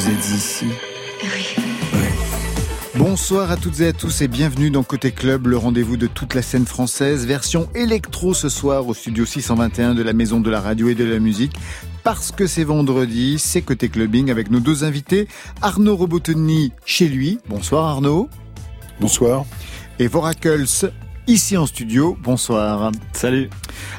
Vous êtes ici Oui. Bonsoir à toutes et à tous et bienvenue dans Côté Club, le rendez-vous de toute la scène française, version électro ce soir au studio 621 de la Maison de la Radio et de la Musique. Parce que c'est vendredi, c'est Côté Clubbing avec nos deux invités, Arnaud Robotoni chez lui. Bonsoir Arnaud. Bonsoir. Et Voracles ici en studio. Bonsoir. Salut.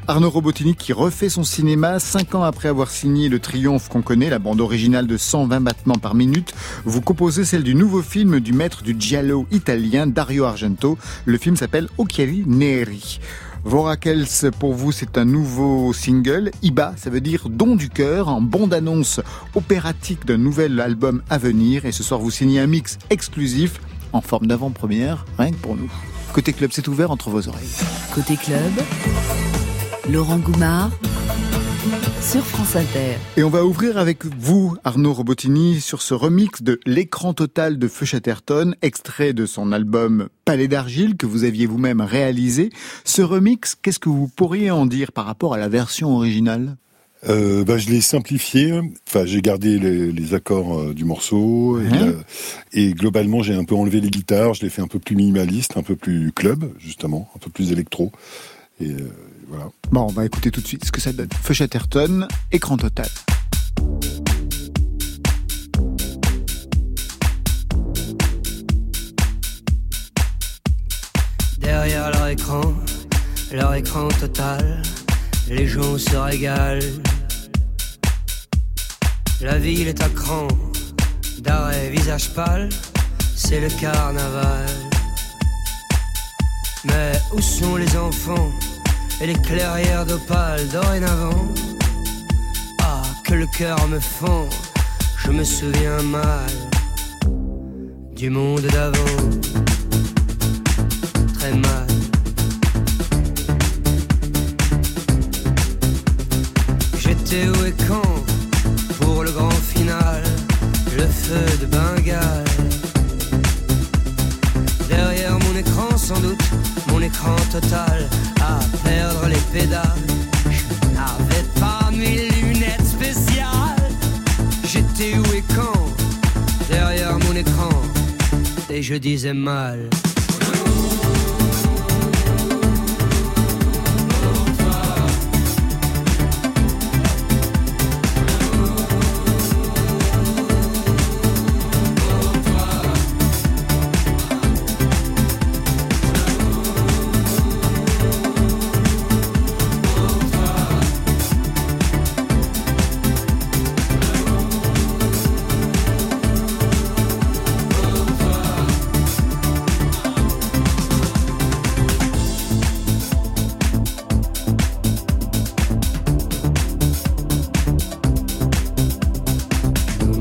Arnaud Robotini qui refait son cinéma cinq ans après avoir signé Le Triomphe qu'on connaît, la bande originale de 120 battements par minute. Vous composez celle du nouveau film du maître du giallo italien Dario Argento. Le film s'appelle Occhiali Neri. Voracels, pour vous, c'est un nouveau single. Iba, ça veut dire don du cœur, en bande-annonce opératique d'un nouvel album à venir. Et ce soir, vous signez un mix exclusif en forme d'avant-première, rien que pour nous. Côté club, c'est ouvert entre vos oreilles. Côté club, Laurent Goumard sur France Inter. Et on va ouvrir avec vous, Arnaud Robotini, sur ce remix de L'écran total de Feu Chatterton, extrait de son album Palais d'argile que vous aviez vous-même réalisé. Ce remix, qu'est-ce que vous pourriez en dire par rapport à la version originale? Euh, bah, je l'ai simplifié. Enfin, j'ai gardé les, les accords euh, du morceau et, Mhm. et globalement, j'ai un peu enlevé les guitares. Je l'ai fait un peu plus minimaliste, un peu plus club, justement, un peu plus électro. Et euh, voilà. Bon, on va écouter tout de suite ce que ça donne. Feu Chatterton, écran total. Derrière leur écran, leur écran total, les gens se régalent. La ville est à cran, d'arrêt, visage pâle, c'est le carnaval. Mais où sont les enfants et les clairières d'opale dorénavant? Ah, que le cœur me fend, je me souviens mal du monde d'avant très mal. De Bengale. Derrière mon écran sans doute, mon écran total, à perdre les pédales. Je n'avais pas mes lunettes spéciales. J'étais où et quand derrière mon écran, et je disais mal.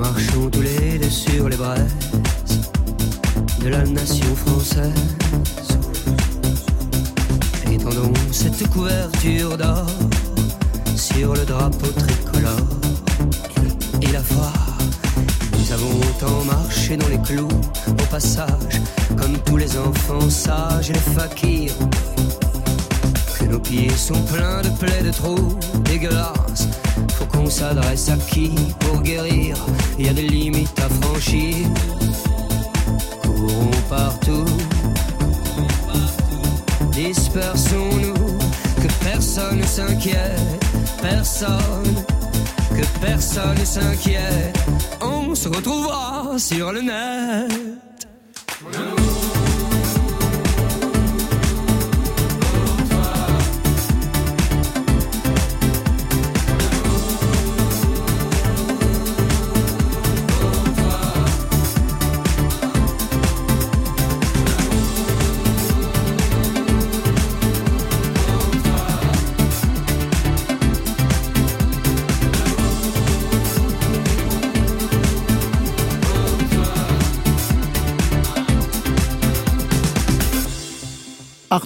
Marchons tous les deux sur les braises de la nation française. Étendons cette couverture d'or sur le drapeau tricolore. Et la foi, nous avons tant marché dans les clous, au passage, comme tous les enfants sages et les fakirs. Que nos pieds sont pleins de plaies de trous dégueulasses. Faut qu'on s'adresse à qui pour guérir? Il y a des limites à franchir. Courons partout. Dispersons-nous, que personne ne s'inquiète. Personne, que personne ne s'inquiète. On se retrouvera sur le net.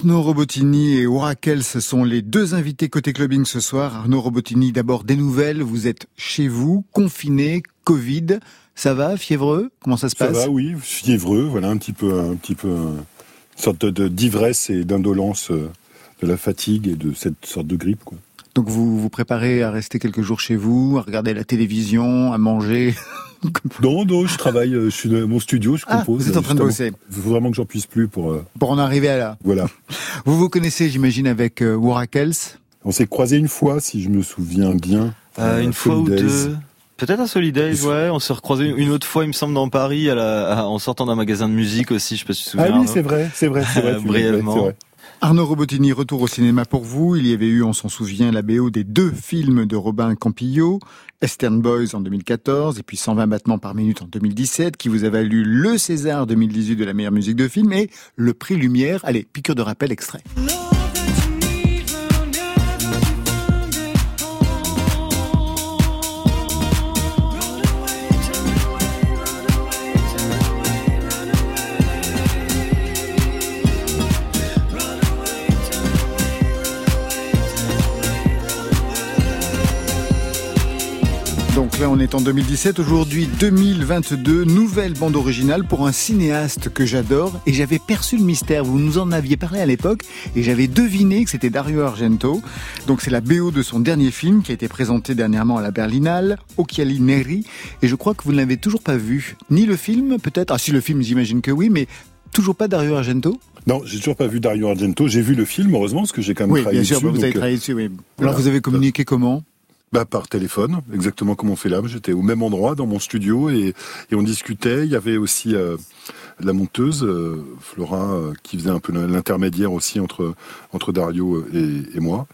Arnaud Robotini et Oracle, ce sont les deux invités côté clubbing ce soir. Arnaud Robotini, d'abord des nouvelles. Vous êtes chez vous, confiné, Covid. Ça va, fiévreux? Comment ça se Ça passe? va, oui, fiévreux, voilà, un petit peu, un petit peu, euh, une sorte de- de- d'ivresse et d'indolence euh, de la fatigue et de cette sorte de grippe, quoi. Donc vous vous préparez à rester quelques jours chez vous, à regarder la télévision, à manger Non, non, je travaille, euh, je suis dans mon studio, je Ah, compose. vous êtes en train de bosser. Il faut vraiment que j'en puisse plus pour... euh, pour en arriver à là. voilà. Vous vous connaissez, j'imagine, avec euh, Warrakels On s'est croisés une fois, si je me souviens bien. Euh, une fois ou deux. Peut-être à Solidays, ouais. On s'est recroisé une autre fois, il me semble, dans Paris, à la, à- en sortant d'un magasin de musique aussi. Je sais pas si tu te souviens. Ah oui, c'est vrai, c'est vrai, c'est vrai. Brièvement. Arnaud Robotini, retour au cinéma pour vous. Il y avait eu, on s'en souvient, la BO des deux films de Robin Campillo, Eastern Boys en 2014 et puis 120 battements par minute en 2017, qui vous a valu le César 2018 de la meilleure musique de film et le prix Lumière. Allez, piqûre de rappel extrait. On est en 2017. Aujourd'hui, 2022, nouvelle bande originale pour un cinéaste que j'adore. Et j'avais perçu le mystère. Vous nous en aviez parlé à l'époque. Et j'avais deviné que c'était Dario Argento. Donc c'est la BO de son dernier film qui a été présenté dernièrement à la Berlinale, Occhiali Neri. Et je crois que vous ne l'avez toujours pas vu. Ni le film, peut-être? Ah si, le film, j'imagine que oui, mais toujours pas Dario Argento? Non, j'ai toujours pas vu Dario Argento. J'ai vu le film, heureusement, parce que j'ai quand même Oui, travaillé bien sûr, dessus. vous avez donc, euh, travaillé dessus, oui. Alors voilà. vous avez communiqué comment? Bah, par téléphone, exactement comme on fait là. J'étais au même endroit dans mon studio et, et on discutait. Il y avait aussi euh, la monteuse, euh, Flora, euh, qui faisait un peu l'intermédiaire aussi entre, entre Dario et, et moi.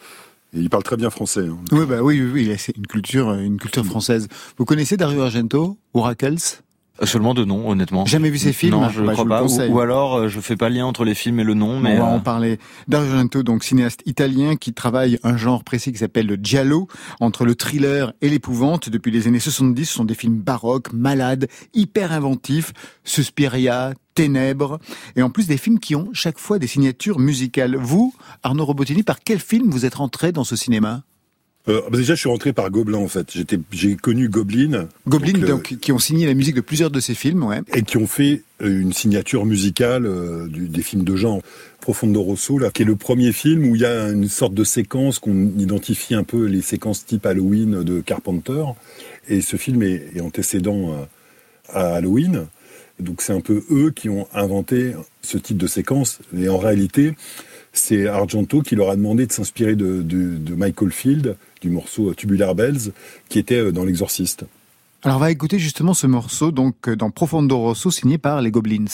Et il parle très bien français. hein. Oui, bah oui, oui, oui, c'est une culture, une culture française. Vous connaissez Dario Argento, Oracles Seulement de nom, honnêtement. Jamais vu ces films Non, je Bah, crois pas. Ou, alors, euh, je fais pas lien entre les films et le nom, mais. on va euh, en parler. Dario Argento, donc cinéaste italien qui travaille un genre précis qui s'appelle le giallo, entre le thriller et l'épouvante. Depuis les années 70, ce sont des films baroques, malades, hyper inventifs, Suspiria, Ténèbres, et en plus des films qui ont chaque fois des signatures musicales. Vous, Arnaud Robotini, par quel film vous êtes rentré dans ce cinéma? Euh, bah, déjà, je suis rentré par Gobelin en fait. J'étais, j'ai connu Goblin. Goblin, donc, euh, qui ont signé la musique de plusieurs de ces films, ouais. et qui ont fait euh, une signature musicale euh, du- des films de genre. Profondo Rosso, là, qui est le premier film où il y a une sorte de séquence qu'on identifie un peu les séquences type Halloween de Carpenter. Et ce film est, est antécédent à, à Halloween. Donc c'est un peu eux qui ont inventé ce type de séquence. Et en réalité, c'est Argento qui leur a demandé de s'inspirer de, Michael Field, du morceau Tubular Bells, qui était euh, dans L'Exorciste. Alors on va écouter justement ce morceau donc euh, dans Profondo Rosso signé par les Goblins.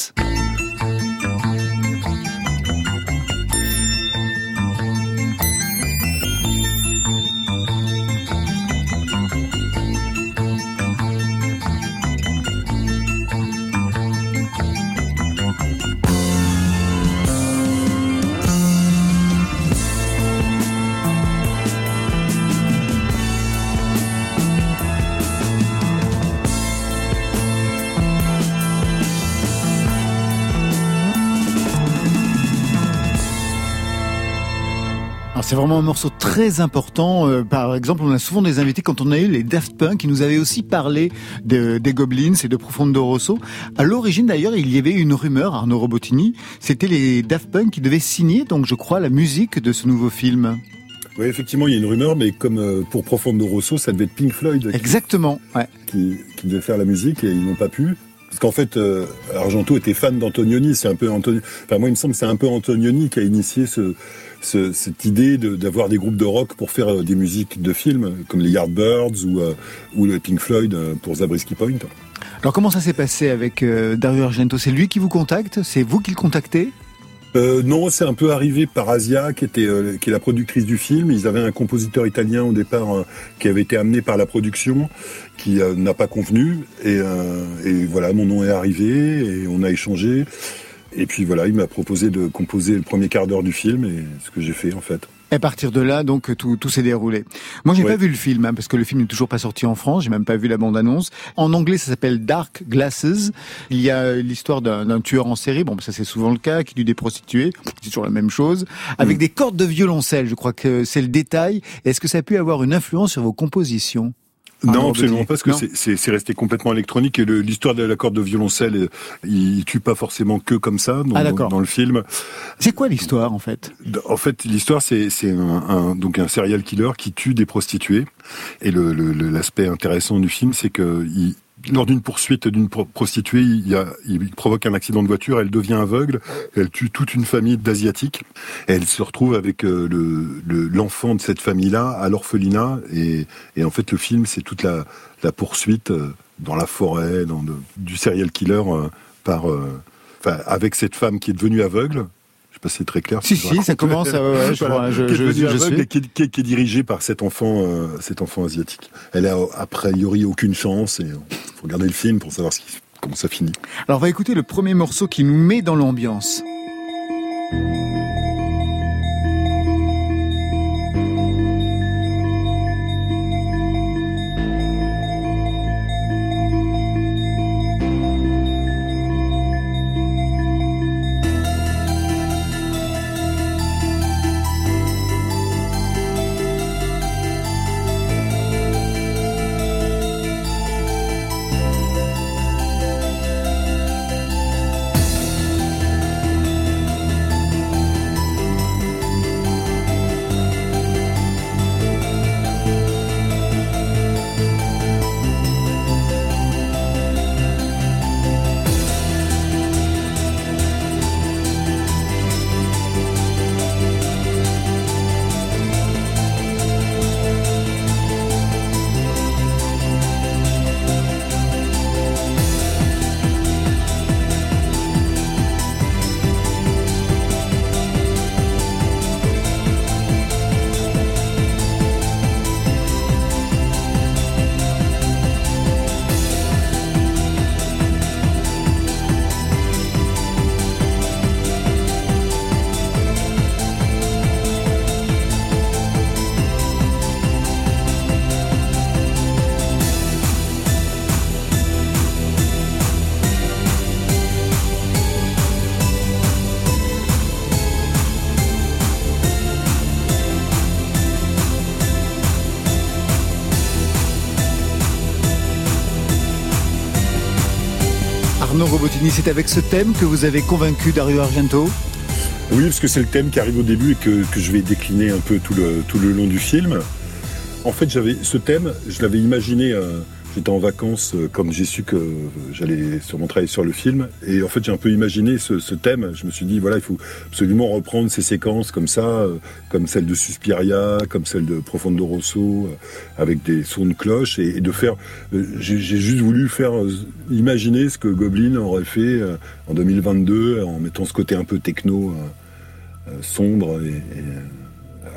C'est vraiment un morceau très important. Euh, par exemple, on a souvent des invités quand on a eu les Daft Punk qui nous avaient aussi parlé de- des Goblins et de Profondo Rosso. À l'origine d'ailleurs, il y avait une rumeur, Arnaud Robotini, c'était les Daft Punk qui devaient signer, donc je crois, la musique de ce nouveau film. Oui, effectivement, il y a une rumeur, mais comme euh, pour Profondo Rosso, ça devait être Pink Floyd qui, Exactement. Ouais. qui, qui devait faire la musique et ils n'ont pas pu. Parce qu'en fait, euh, Argento était fan d'Antonioni. C'est un peu Antoni... Enfin, moi, il me semble que c'est un peu Antonioni qui a initié ce, ce- cette idée de- d'avoir des groupes de rock pour faire euh, des musiques de films, comme les Yardbirds ou, euh, ou le Pink Floyd euh, pour Zabriskie Point. Alors comment ça s'est passé avec euh, Dario Argento? C'est lui qui vous contacte? C'est vous qui le contactez? Euh, non, c'est un peu arrivé par Asia, qui était euh, qui est la productrice du film. Ils avaient un compositeur italien au départ euh, qui avait été amené par la production, qui n'a pas convenu. Et, et voilà, mon nom est arrivé et on a échangé. Et puis voilà, il m'a proposé de composer le premier quart d'heure du film et ce que j'ai fait en fait. Et à partir de là, donc tout, tout s'est déroulé. Moi, j'ai Ouais. pas vu le film hein, parce que le film n'est toujours pas sorti en France. J'ai même pas vu la bande-annonce. En anglais, ça s'appelle Dark Glasses. Il y a l'histoire d'un tueur en série. Bon, ça c'est souvent le cas, qui tue des prostituées. C'est toujours la même chose. Avec Mm. des cordes de violoncelle. Je crois que c'est le détail. Est-ce que ça a pu avoir une influence sur vos compositions? Non, absolument pas, parce que c'est resté complètement électronique et l'histoire de l'accord de violoncelle, euh, il, tue pas forcément que comme ça dans, ah, dans, le film. C'est quoi l'histoire en fait? En fait, l'histoire c'est un, un, donc un serial killer qui tue des prostituées. Et l'aspect le, intéressant du film, c'est que il, lors d'une poursuite d'une prostituée, il, provoque un accident de voiture, elle devient aveugle, elle tue toute une famille d'asiatiques, elle se retrouve avec euh, l'enfant de cette famille-là à l'orphelinat, et, en fait le film c'est toute la, poursuite euh, dans la forêt, du serial killer euh, avec cette femme qui est devenue aveugle, pas si c'est très clair. Si, si, ça commence à, ouais, je, voilà, je, je, je suis. Qui, qui, qui, est dirigée par cet enfant, euh, cet enfant asiatique. Elle a a priori aucune chance et faut regarder le film pour savoir ce qui, comment ça finit. Alors on va écouter le premier morceau qui nous met dans l'ambiance. Robotini, c'est avec ce thème que vous avez convaincu Dario Argento? Oui, parce que c'est le thème qui arrive au début et que, je vais décliner un peu tout le, tout le long du film. En fait, j'avais ce thème, je l'avais imaginé euh, J'étais en vacances euh, quand j'ai su que j'allais sûrement travailler sur le film. Et en fait, j'ai un peu imaginé ce, thème. Je me suis dit, voilà, il faut absolument reprendre ces séquences comme ça, euh, comme celle de Suspiria, comme celle de Profondo Rosso, euh, avec des sons de cloche, et, de faire. j'ai juste voulu faire imaginer ce que Goblin aurait fait en 2022, en mettant ce côté un peu techno, sombre, et,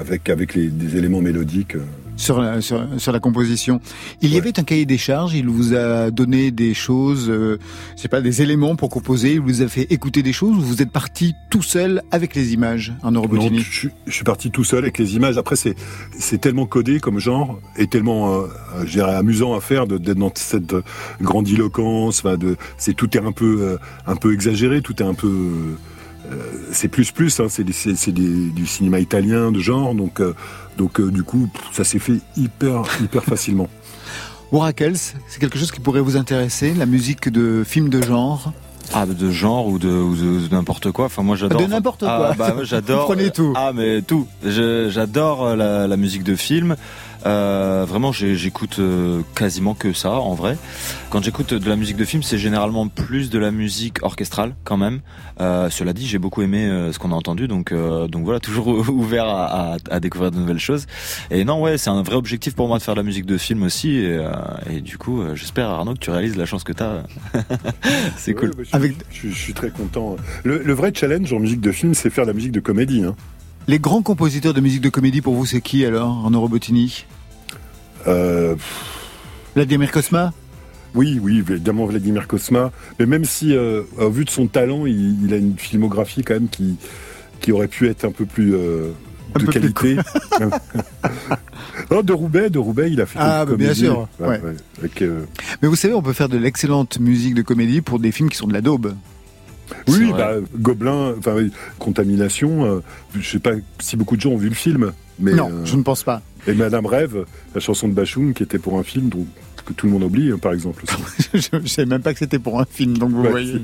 avec, avec les, des éléments mélodiques sur la, sur, sur la composition. Il y avait un cahier des charges, il vous a donné des choses, euh, je sais pas, des éléments pour composer, il vous a fait écouter des choses ou vous êtes parti tout seul avec les images en Non, je, je, suis parti tout seul avec les images. Après, c'est c'est tellement codé comme genre et tellement, euh, je dirais, amusant à faire d'être dans cette grandiloquence. Enfin, de, c'est tout est un peu euh, un peu exagéré, tout est un peu euh, c'est plus plus, hein, c'est du cinéma italien de genre, donc euh, donc euh, du coup ça s'est fait hyper hyper facilement. Oracles, c'est quelque chose qui pourrait vous intéresser, la musique de films de genre? Ah, de genre ou de, n'importe quoi. Enfin, moi, j'adore. De n'importe quoi. Ah, bah, j'adore. Prenez tout. Ah, mais tout. J'adore la, la, musique de film. Euh, vraiment, j'écoute euh, quasiment que ça, en vrai. Quand j'écoute de la musique de film, c'est généralement plus de la musique orchestrale, quand même. Euh, cela dit, j'ai beaucoup aimé ce qu'on a entendu, donc donc voilà, toujours ouvert à, à, découvrir de nouvelles choses. Et non, ouais, c'est un vrai objectif pour moi de faire de la musique de film aussi. Et, et du coup, j'espère Arnaud que tu réalises la chance que tu as. c'est cool. Bah, je, Avec... Je, suis très content. Le, le, vrai challenge en musique de film, c'est faire de la musique de comédie. Hein. Les grands compositeurs de musique de comédie pour vous, c'est qui alors, en Robotini euh... Vladimir Kosma oui, oui, évidemment Vladimir Kosma. Mais même si, euh, au vu de son talent, il, a une filmographie quand même qui, qui aurait pu être un peu plus euh, de qualité. de Roubaix, de Roubaix, il a fait. Ah, bah, bien sûr. Euh, Mais vous savez, on peut faire de l'excellente musique de comédie pour des films qui sont de la daube. Oui, bah, Gobelin, enfin, Contamination, euh, je sais pas si beaucoup de gens ont vu le film. Mais non, euh, je ne pense pas. Et Madame Rêve, la chanson de Bachoum, qui était pour un film dont que tout le monde oublie, par exemple. je ne savais même pas que c'était pour un film, donc vous voyez.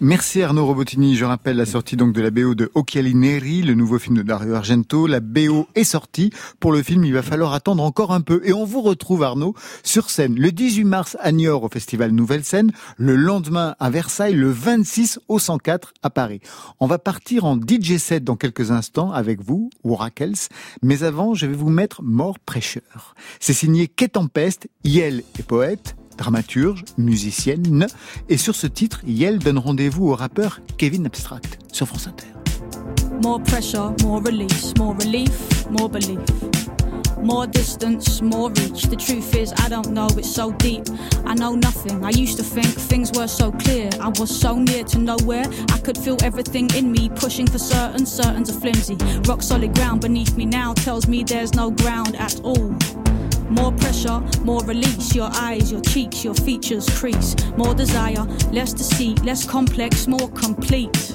Merci Arnaud Robotini. Je rappelle la sortie donc de la BO de Occhiali Neri, le nouveau film de Dario Argento. La BO est sortie. Pour le film, il va falloir attendre encore un peu. Et on vous retrouve Arnaud sur scène le 18 mars à Niort au festival Nouvelle Scène, le lendemain à Versailles, le 26 au 104 à Paris. On va partir en DJ set dans quelques instants avec vous, Oracles. Mais avant, je vais vous mettre Mort Prêcheur. C'est signé Quai Tempeste, Yel est poète, dramaturge, musicienne, et sur ce titre, Yel donne rendez-vous au rappeur Kevin Abstract sur France Inter. More pressure, more release, more relief, more belief. More distance, more reach. The truth is, I don't know, it's so deep. I know nothing. I used to think things were so clear. I was so near to nowhere. I could feel everything in me pushing for certain, certain's are flimsy. Rock solid ground beneath me now tells me there's no ground at all. More pressure, more release. Your eyes, your cheeks, your features crease. More desire, less deceit, less complex, more complete.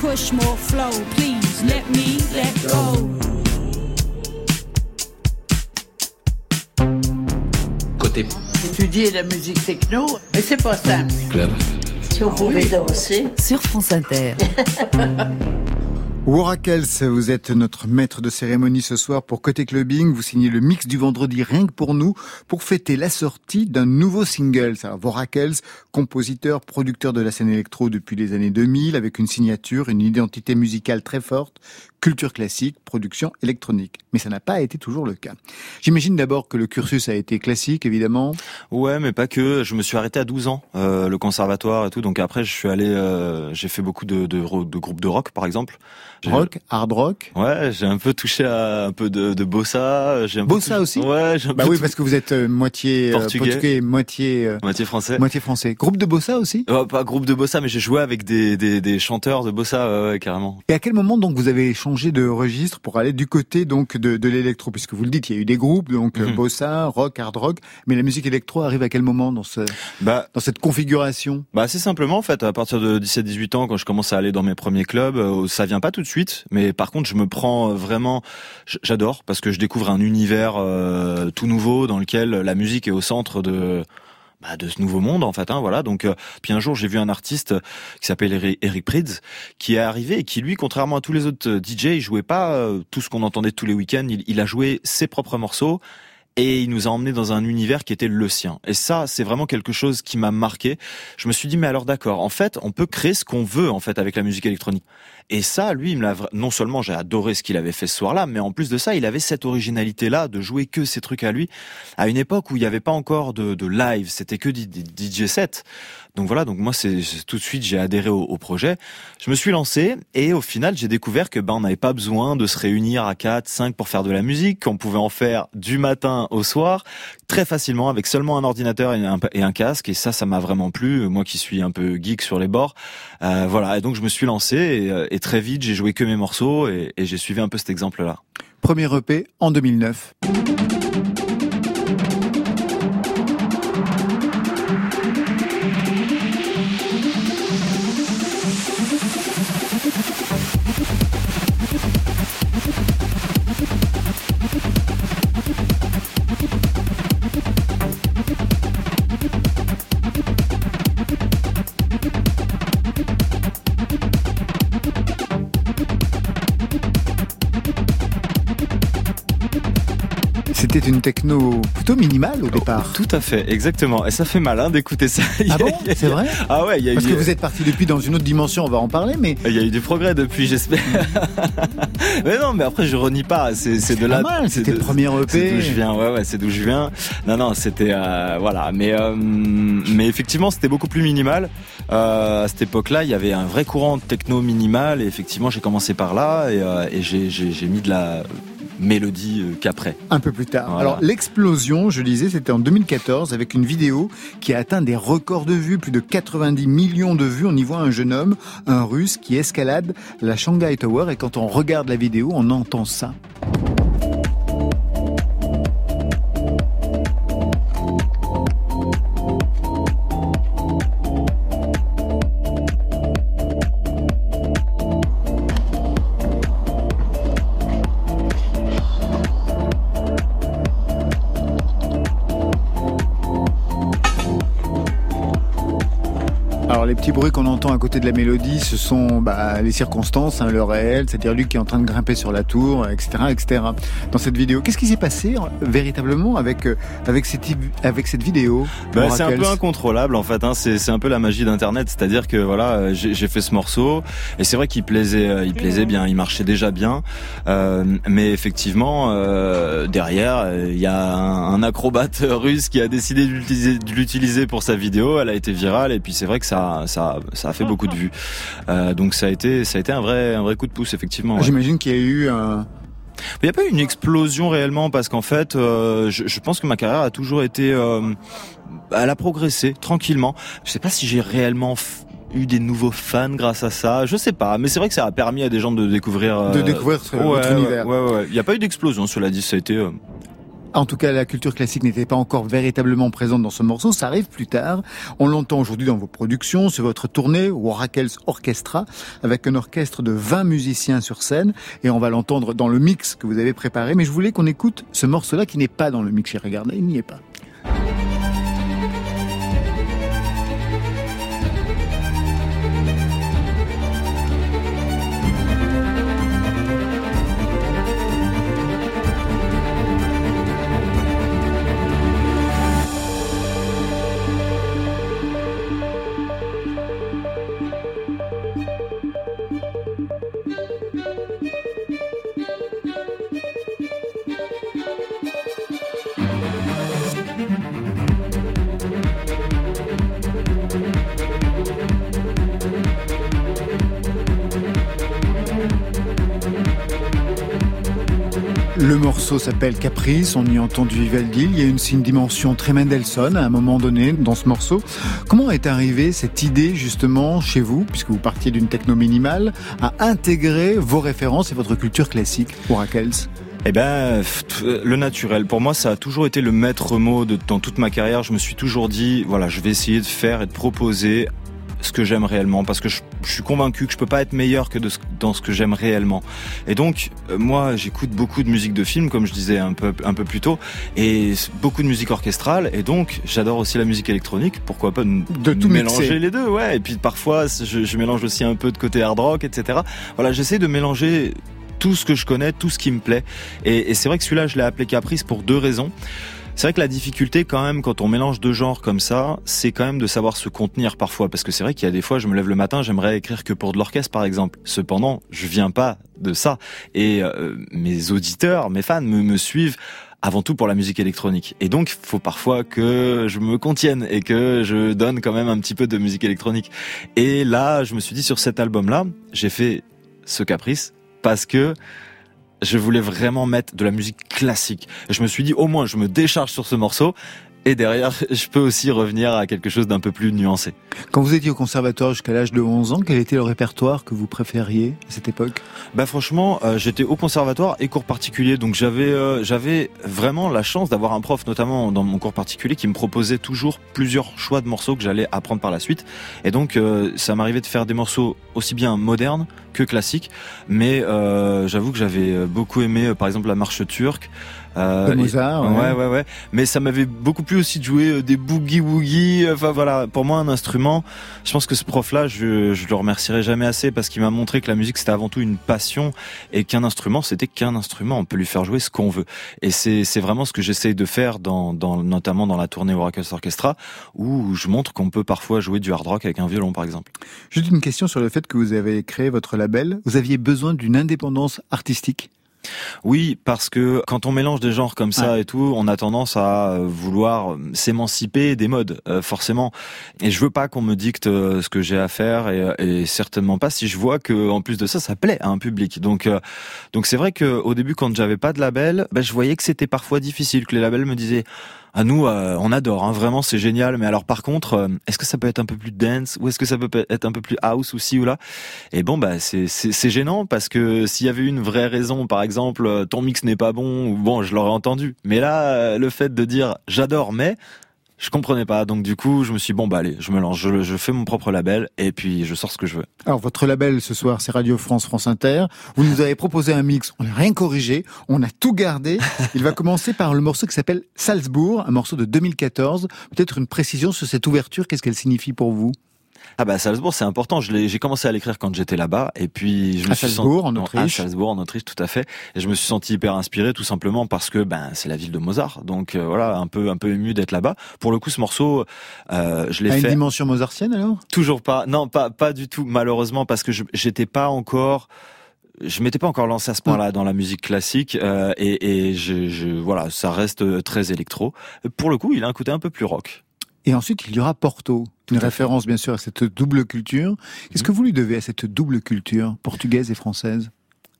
Push, more flow. Please let me let go. Côté étudier la musique techno, mais c'est pas simple. club. Si on pouvait danser. Sur France Inter. Oracles, vous êtes notre maître de cérémonie ce soir pour Côté Clubbing. Vous signez le mix du vendredi rien que pour nous pour fêter la sortie d'un nouveau single. Ça, Voracels, compositeur, producteur de la scène électro depuis les années 2000 avec une signature, une identité musicale très forte, culture classique, production électronique. Mais ça n'a pas été toujours le cas. J'imagine d'abord que le cursus a été classique, évidemment. Ouais, mais pas que. Je me suis arrêté à 12 ans, euh, le conservatoire et tout. Donc après, je suis allé, euh, j'ai fait beaucoup de, de, de groupes de rock, par exemple. Rock, hard rock. Ouais, j'ai un peu touché à un peu de, de bossa. J'ai un peu Bossa touché- aussi? Ouais, un Bah peu oui, parce que vous êtes euh, moitié Portugais. portugais, moitié moitié français. moitié français. Groupe de bossa aussi? Euh, pas groupe de bossa, mais j'ai joué avec des, des, des chanteurs de bossa, ouais, ouais, carrément. Et à quel moment donc vous avez changé de registre pour aller du côté donc de, de l'électro puisque vous le dites, il y a eu des groupes donc Mhm. bossa, rock, hard rock, mais la musique électro arrive à quel moment dans ce Bah, dans cette configuration? Bah assez simplement en fait, à partir de 17-18 ans, quand je commence à aller dans mes premiers clubs, euh, ça vient pas tout de suite, mais par contre je me prends euh, vraiment, j'adore parce que je découvre un univers euh, tout nouveau dans lequel la musique est au centre de bah, de ce nouveau monde en fait. Hein, voilà. Donc, euh, puis un jour, j'ai vu un artiste qui s'appelle Eric Prydz qui est arrivé et qui lui, contrairement à tous les autres euh, DJ, il jouait pas euh, tout ce qu'on entendait tous les week-ends. Il, il a joué ses propres morceaux et il nous a emmené dans un univers qui était le sien. Et ça, c'est vraiment quelque chose qui m'a marqué. Je me suis dit, mais alors d'accord, en fait, on peut créer ce qu'on veut en fait avec la musique électronique. Et ça, lui, non seulement j'ai adoré ce qu'il avait fait ce soir-là, mais en plus de ça, il avait cette originalité-là de jouer que ces trucs à lui à une époque où il n'y avait pas encore de, de live, c'était que des DJ sets. Donc voilà, donc moi c'est tout de suite j'ai adhéré au, au, projet. Je me suis lancé et au final j'ai découvert que ben on n'avait pas besoin de se réunir à 4, 5 pour faire de la musique, qu'on pouvait en faire du matin au soir très facilement avec seulement un ordinateur et un, casque et ça ça m'a vraiment plu. Moi qui suis un peu geek sur les bords, euh, voilà et donc je me suis lancé et, euh, et très vite j'ai joué que mes morceaux et, et j'ai suivi un peu cet exemple là. Premier EP en 2009. Une techno plutôt minimale au départ. Tout à fait, exactement. Et ça fait malin d'écouter ça. Ah bon C'est vrai Ah ouais, il y a Parce eu... que vous êtes parti depuis dans une autre dimension, on va en parler, mais... Il y a eu du progrès depuis, j'espère. mais non, mais après je renie pas. C'est de là. C'était le premier EP. C'est d'où je viens. Ouais, ouais, c'est d'où je viens. Non, non, c'était euh, voilà. Mais euh, mais effectivement, c'était beaucoup plus minimal. Euh, à cette époque-là, il y avait un vrai courant techno minimal. Et effectivement, j'ai commencé par là et, et j'ai mis de la mélodie qu'après. Un peu plus tard. Voilà. Alors l'explosion, je disais, c'était en 2014 avec une vidéo qui a atteint des records de vues, plus de 90 millions de vues. On y voit un jeune homme, un russe, qui escalade la Shanghai Tower et quand on regarde la vidéo, on entend ça. Petits bruits qu'on entend à côté de la mélodie, ce sont bah, les circonstances, hein, le réel, c'est-à-dire lui qui est en train de grimper sur la tour, etc., etc. Dans cette vidéo, qu'est-ce qui s'est passé véritablement avec euh, avec cette avec cette vidéo bah, C'est un peu incontrôlable en fait. Hein. C'est un peu la magie d'Internet, c'est-à-dire que voilà, j'ai fait ce morceau et c'est vrai qu'il plaisait, il plaisait bien, il marchait déjà bien, euh, mais effectivement euh, derrière il y a un, un, acrobate russe qui a décidé de l'utiliser pour sa vidéo. Elle a été virale et puis c'est vrai que ça ça, ça a fait beaucoup de vues. Euh, donc ça a été, ça a été un vrai, un vrai coup de pouce effectivement. Ouais. J'imagine qu'il y a eu un. Il n'y a pas eu une explosion réellement parce qu'en fait, euh, je, je, pense que ma carrière a toujours été, euh, elle a progressé tranquillement. Je sais pas si j'ai réellement eu des nouveaux fans grâce à ça. Je sais pas, mais c'est vrai que ça a permis à des gens de découvrir, euh... de découvrir ouais, votre univers. Ouais, ouais, Il n'y a pas eu d'explosion, cela dit, ça a été. En tout cas, la culture classique n'était pas encore véritablement présente dans ce morceau. Ça arrive plus tard. On l'entend aujourd'hui dans vos productions, sur votre tournée Oracles Orchestra, avec un orchestre de 20 musiciens sur scène. Et on va l'entendre dans le mix que vous avez préparé. Mais je voulais qu'on écoute ce morceau-là qui n'est pas dans le mix. J'ai regardé, il n'y est pas. Morceau s'appelle Caprice, on y entend du Vivaldi, il y a une, une dimension très Mendelssohn à un moment donné dans ce morceau. Comment est arrivée cette idée justement chez vous, puisque vous partiez d'une techno minimale, à intégrer vos références et votre culture classique pour eh ben, le naturel. Pour moi, ça a toujours été le maître mot dans toute ma carrière. Je me suis toujours dit, voilà, je vais essayer de faire et de proposer ce que j'aime réellement parce que je, suis convaincu que je peux pas être meilleur que de dans ce que j'aime réellement. Et donc euh, moi j'écoute beaucoup de musique de film comme je disais un peu un peu plus tôt et beaucoup de musique orchestrale et donc j'adore aussi la musique électronique. Pourquoi pas de tout mélanger les deux ouais et puis parfois je, je mélange aussi un peu de côté hard rock etc. Voilà j'essaie de mélanger tout ce que je connais, tout ce qui me plaît. Et, et c'est vrai que celui-là, je l'ai appelé Caprice pour deux raisons. C'est vrai que la difficulté quand même quand on mélange deux genres comme ça, c'est quand même de savoir se contenir parfois parce que c'est vrai qu'il y a des fois je me lève le matin, j'aimerais écrire que pour de l'orchestre par exemple. Cependant, je viens pas de ça et euh, mes auditeurs, mes fans me, me suivent avant tout pour la musique électronique. Et donc, faut parfois que je me contienne et que je donne quand même un petit peu de musique électronique. Et là, je me suis dit sur cet album-là, j'ai fait ce caprice parce que je voulais vraiment mettre de la musique classique. je me suis dit, au moins, je me décharge sur ce morceau. Et derrière, je peux aussi revenir à quelque chose d'un peu plus nuancé. Quand vous étiez au conservatoire jusqu'à l'âge de 11 ans, quel était le répertoire que vous préfériez à cette époque? Bah franchement, euh, j'étais au conservatoire et cours particulier, donc j'avais euh, j'avais vraiment la chance d'avoir un prof, notamment dans mon cours particulier, qui me proposait toujours plusieurs choix de morceaux que j'allais apprendre par la suite. Et donc euh, ça m'arrivait de faire des morceaux aussi bien modernes que classiques, mais j'avoue que j'avais beaucoup aimé, par exemple, la marche turque. Euh, Mozart. Ouais. ouais, ouais, Mais ça m'avait beaucoup plu aussi de jouer euh, des boogie woogie. Enfin voilà, pour moi un instrument. Je pense que ce prof-là, je, je le remercierai jamais assez parce qu'il m'a montré que la musique c'était avant tout une passion et qu'un instrument c'était qu'un instrument. On peut lui faire jouer ce qu'on veut. Et c'est c'est vraiment ce que j'essaye de faire dans, dans notamment dans la tournée Oracles Orchestra où je montre qu'on peut parfois jouer du hard rock avec un violon par exemple. Juste une question sur le fait que vous avez créé votre label. Vous aviez besoin d'une indépendance artistique? Oui, parce que quand on mélange des genres comme ça et tout, on a tendance à euh, vouloir s'émanciper des modes, euh, forcément. Et je veux pas qu'on me dicte euh, ce que j'ai à faire et, certainement pas si je vois que en plus de ça, ça plaît à un public. Donc, donc c'est vrai que au début, quand j'avais pas de label, ben, je voyais que c'était parfois difficile, que les labels me disaient à nous, euh, on adore, hein, vraiment, c'est génial. Mais alors, par contre, euh, est-ce que ça peut être un peu plus dance ou est-ce que ça peut être un peu plus house aussi ou là? Et bon, bah, c'est gênant parce que s'il y avait une vraie raison, par exemple, euh, ton mix n'est pas bon, ou bon, je l'aurais entendu. Mais là, le fait de dire j'adore, mais je comprenais pas. Donc du coup, je me suis dit, bon bah allez, je me lance, je, je, fais mon propre label et puis je sors ce que je veux. Alors votre label ce soir, c'est Radio France France Inter. Vous nous avez proposé un mix, on n'a rien corrigé, on a tout gardé. Il va commencer par le morceau qui s'appelle Salzbourg, un morceau de 2014. Peut-être une précision sur cette ouverture, qu'est-ce qu'elle signifie pour vous? Ah bah Salzbourg, c'est important. Je j'ai commencé à l'écrire quand j'étais là-bas, et puis je me à suis Salzbourg, en Autriche. À Salzbourg, en Autriche, tout à fait. Et je me suis senti hyper inspiré, tout simplement parce que ben c'est la ville de Mozart. Donc euh, voilà, un peu un peu ému d'être là-bas. Pour le coup, ce morceau, euh, je l'ai fait. une dimension mozartienne alors? Toujours pas. Non, pas pas du tout. Malheureusement, parce que j'étais pas encore je m'étais pas encore lancé à ce point-là dans la musique classique euh, et, et je, je, voilà, ça reste très électro. Pour le coup, il a un côté un peu plus rock. Et ensuite, il y aura Porto, une référence bien sûr à cette double culture. Qu'est-ce que vous lui devez à cette double culture portugaise et française?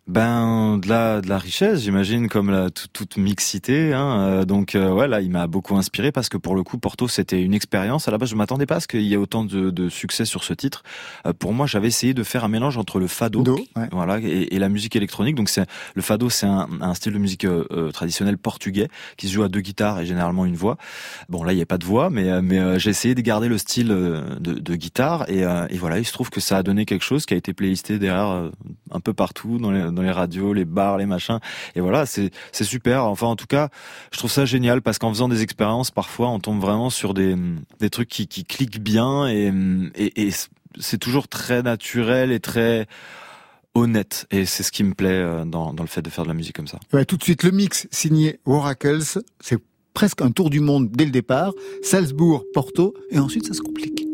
Ben de la de la richesse, j'imagine, comme la toute mixité. Hein. Euh, donc euh, ouais, là, il m'a beaucoup inspiré parce que pour le coup, Porto, c'était une expérience. À la base, je m'attendais pas à ce qu'il y ait autant de, de, succès sur ce titre. Euh, pour moi, j'avais essayé de faire un mélange entre le fado, voilà, et, et, la musique électronique. Donc c'est le fado, c'est un, un, style de musique traditionnel portugais qui se joue à deux guitares et généralement une voix. Bon, là, il n'y a pas de voix, mais mais j'ai essayé de garder le style de, de guitare et, et, voilà, il se trouve que ça a donné quelque chose qui a été playlisté derrière un peu partout dans les les radios, les bars, les machins. Et voilà, c'est super. Enfin, en tout cas, je trouve ça génial parce qu'en faisant des expériences, parfois, on tombe vraiment sur des des trucs qui cliquent bien et c'est toujours très naturel et très honnête et c'est ce qui me plaît euh, dans, dans le fait de faire de la musique comme ça. Ouais, tout de suite le mix signé Oracles, c'est presque un tour du monde dès le départ, Salzbourg, Porto et ensuite ça se complique.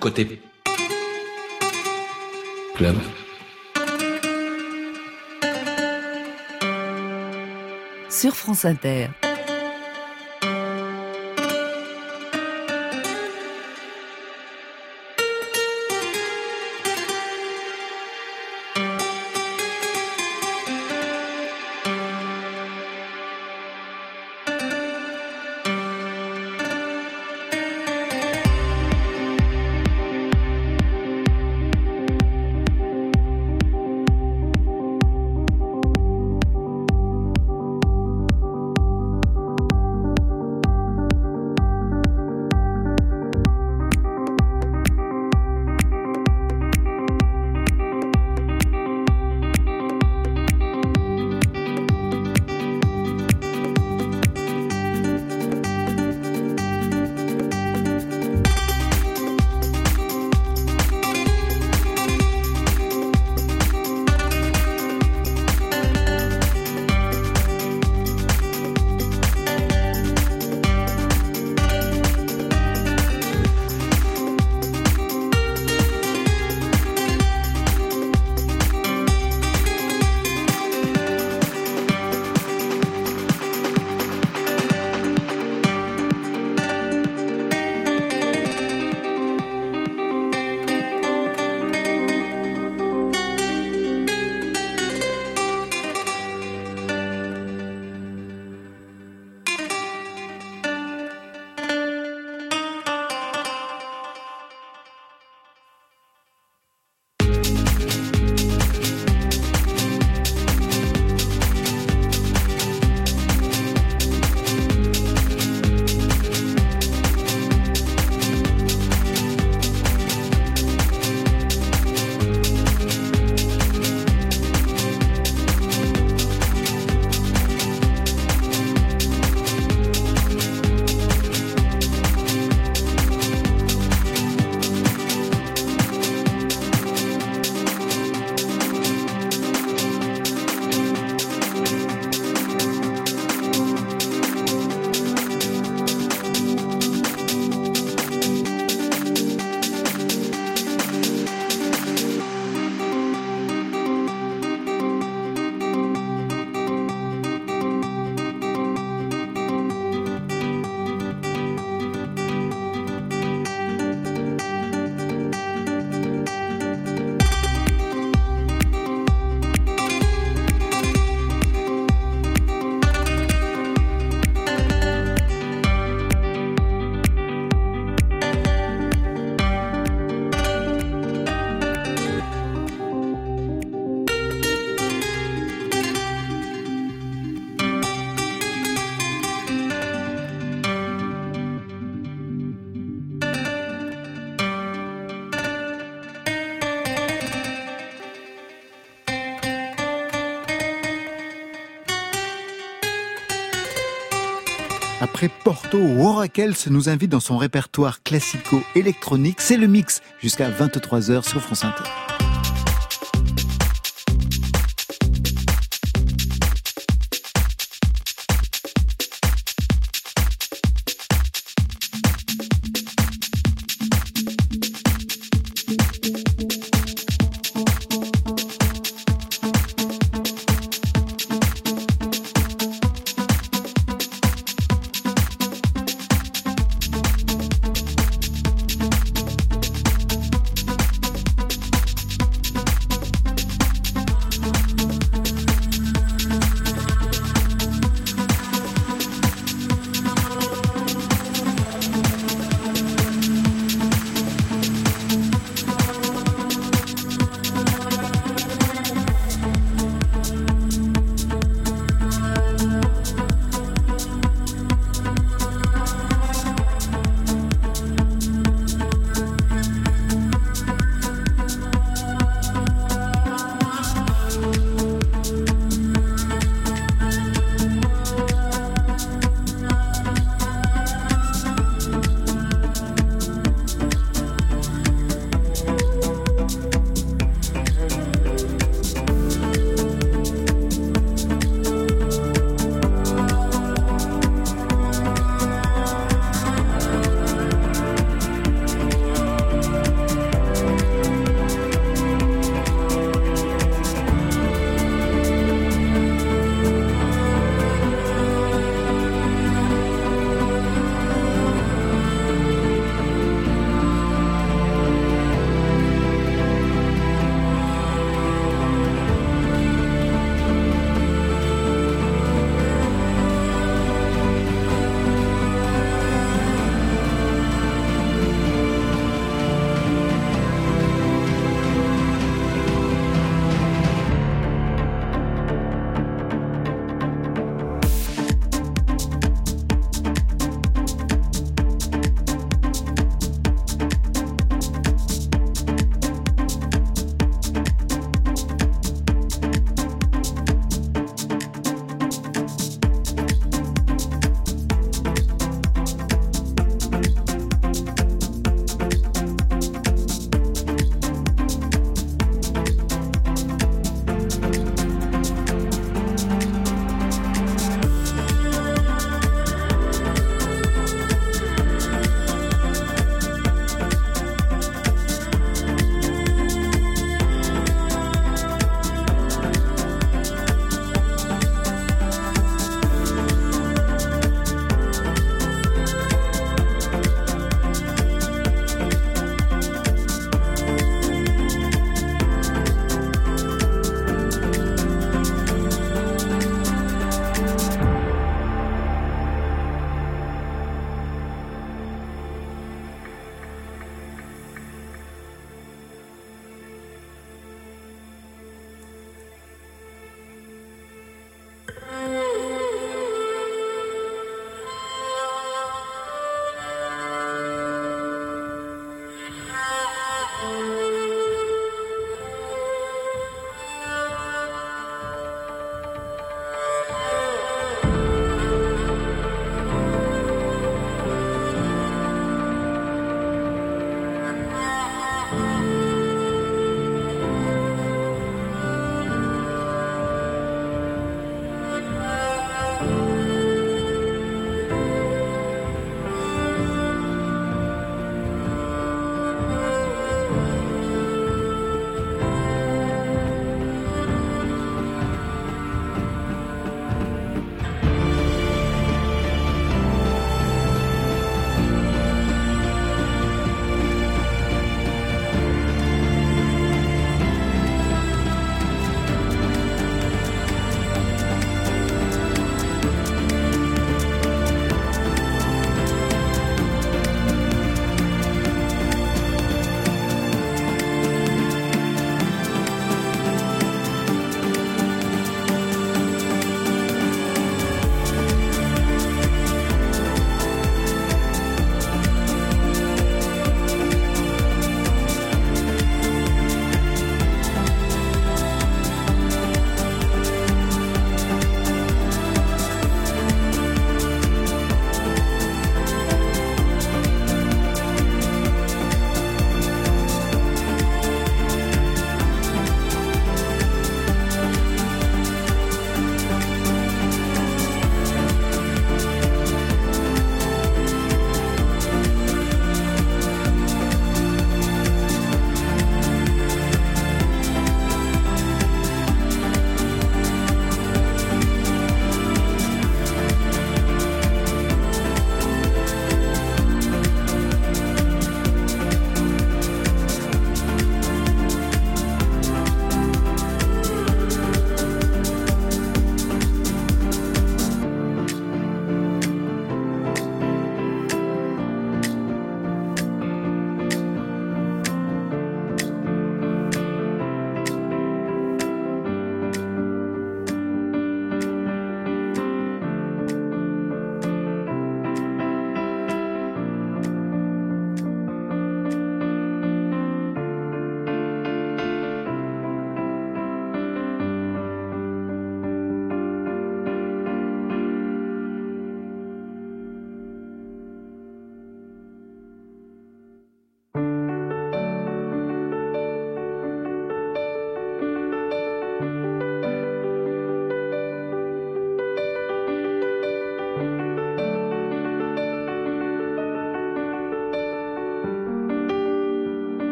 Côté club. Sur France Inter. Après Porto, Oracles nous invite dans son répertoire classico-électronique. C'est le mix jusqu'à 23h sur France Inter.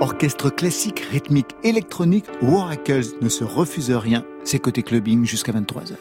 Orchestre classique, rythmique, électronique, Waracles ne se refuse rien. C'est côté clubbing jusqu'à 23h.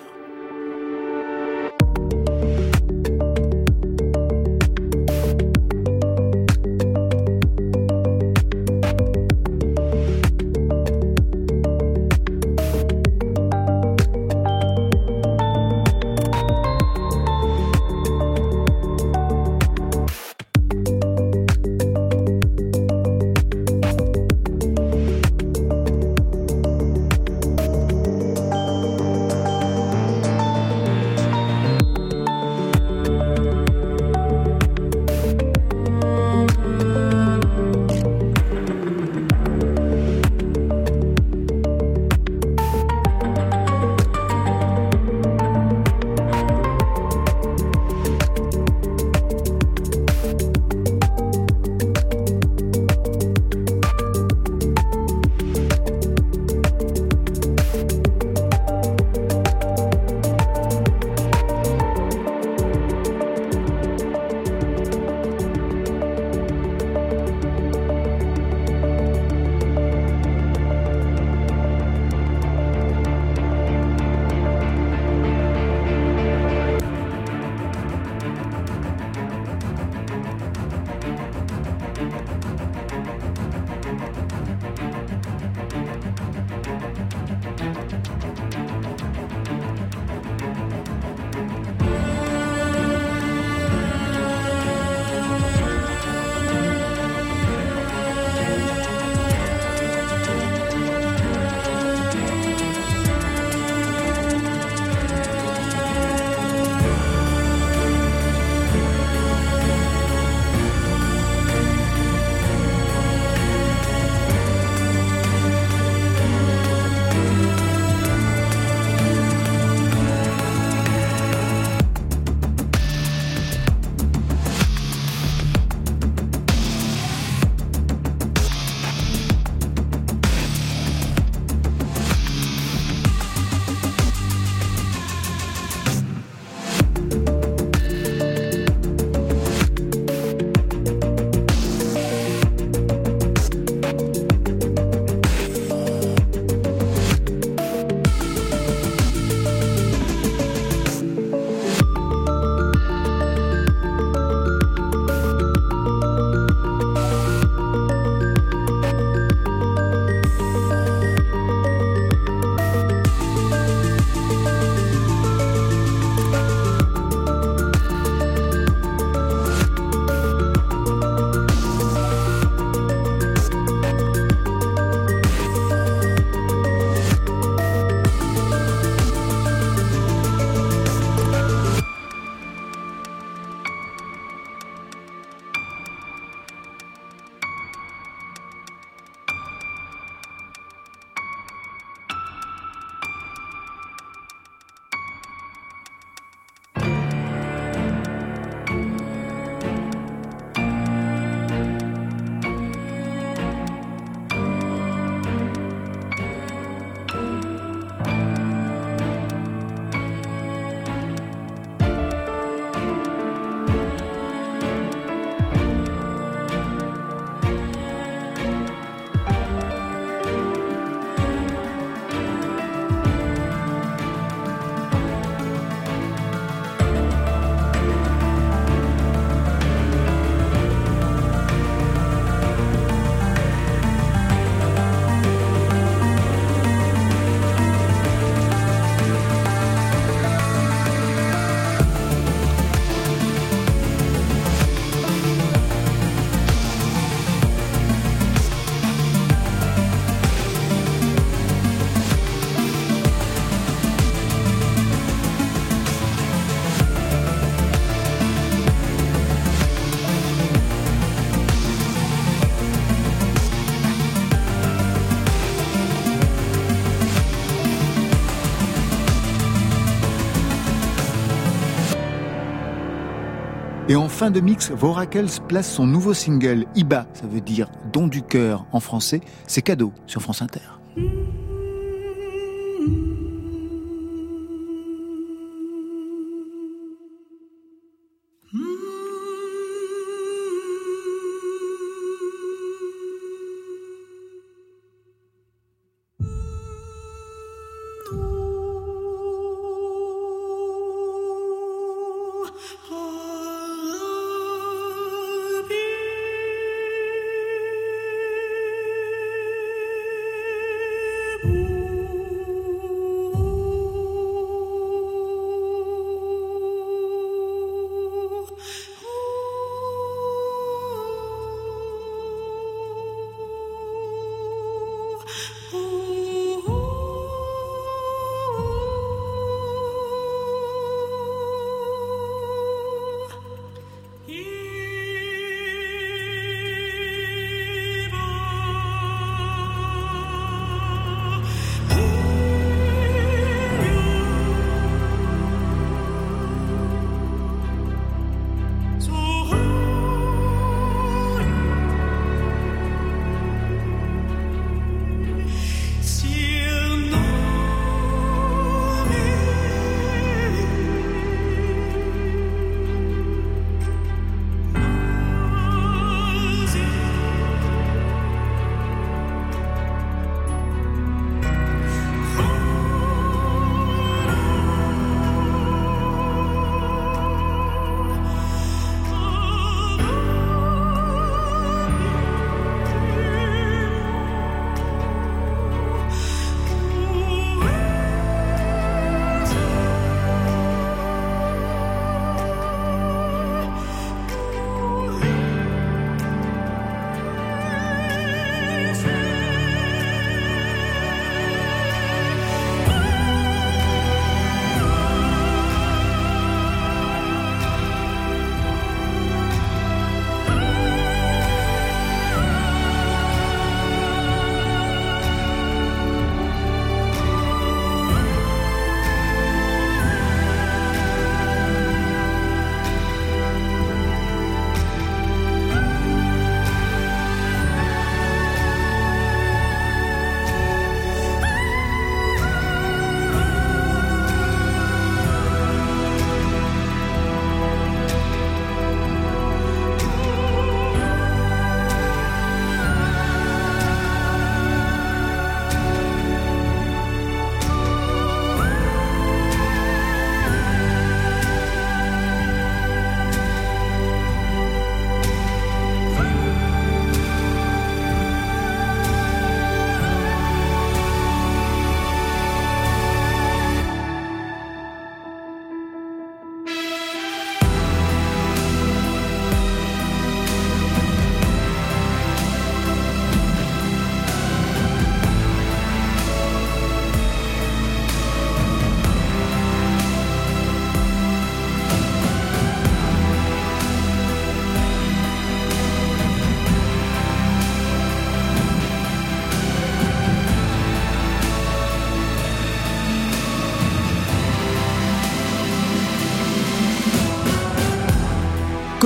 Et en fin de mix, Voracles place son nouveau single, Iba, ça veut dire don du cœur en français, c'est cadeau sur France Inter.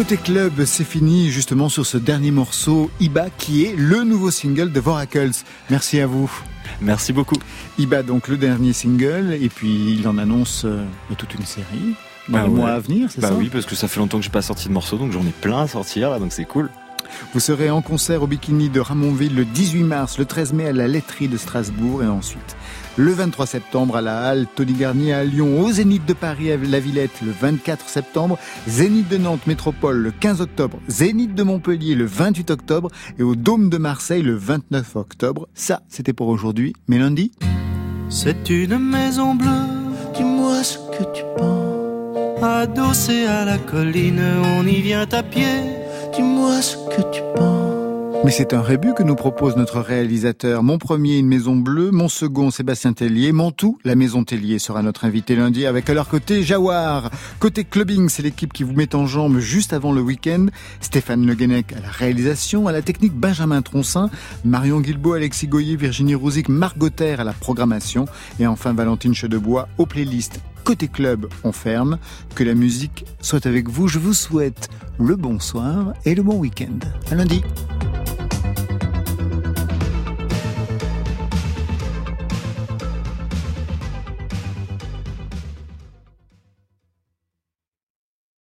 Côté club, c'est fini justement sur ce dernier morceau, Iba, qui est le nouveau single de Voracles. Merci à vous. Merci beaucoup. Iba, donc le dernier single, et puis il en annonce euh, toute une série dans Bah les mois à venir, c'est Bah ça? oui, parce que ça fait longtemps que j'ai pas sorti de morceaux, donc j'en ai plein à sortir là, donc c'est cool. Vous serez en concert au Bikini de Ramonville le 18 mars, le 13 mai à la laiterie de Strasbourg et ensuite le 23 septembre à la Halle Tony Garnier à Lyon, au Zénith de Paris à la Villette le 24 septembre, Zénith de Nantes Métropole le 15 octobre, Zénith de Montpellier le 28 octobre et au Dôme de Marseille le 29 octobre. Ça, c'était pour aujourd'hui. Mais lundi? C'est une maison bleue, Dis-moi ce que tu penses. adossée à la colline, on y vient à pied. Dis-moi ce que tu penses. Mais c'est un rébut que nous propose notre réalisateur. Mon premier, une maison bleue. Mon second, Sébastien Tellier. Mon la maison Tellier sera notre invité lundi avec à leur côté Jawar. Côté clubbing, c'est l'équipe qui vous met en jambes juste avant le week-end. Stéphane Le Guenec à la réalisation, à la technique Benjamin Troncin, Marion Guilbault, Alexis Goyer, Virginie Rouzic, Gauthier à la programmation et enfin Valentine Chedebois aux playlists. Côté club, on ferme. Que la musique soit avec vous. Je vous souhaite le bonsoir et le bon week-end. À lundi.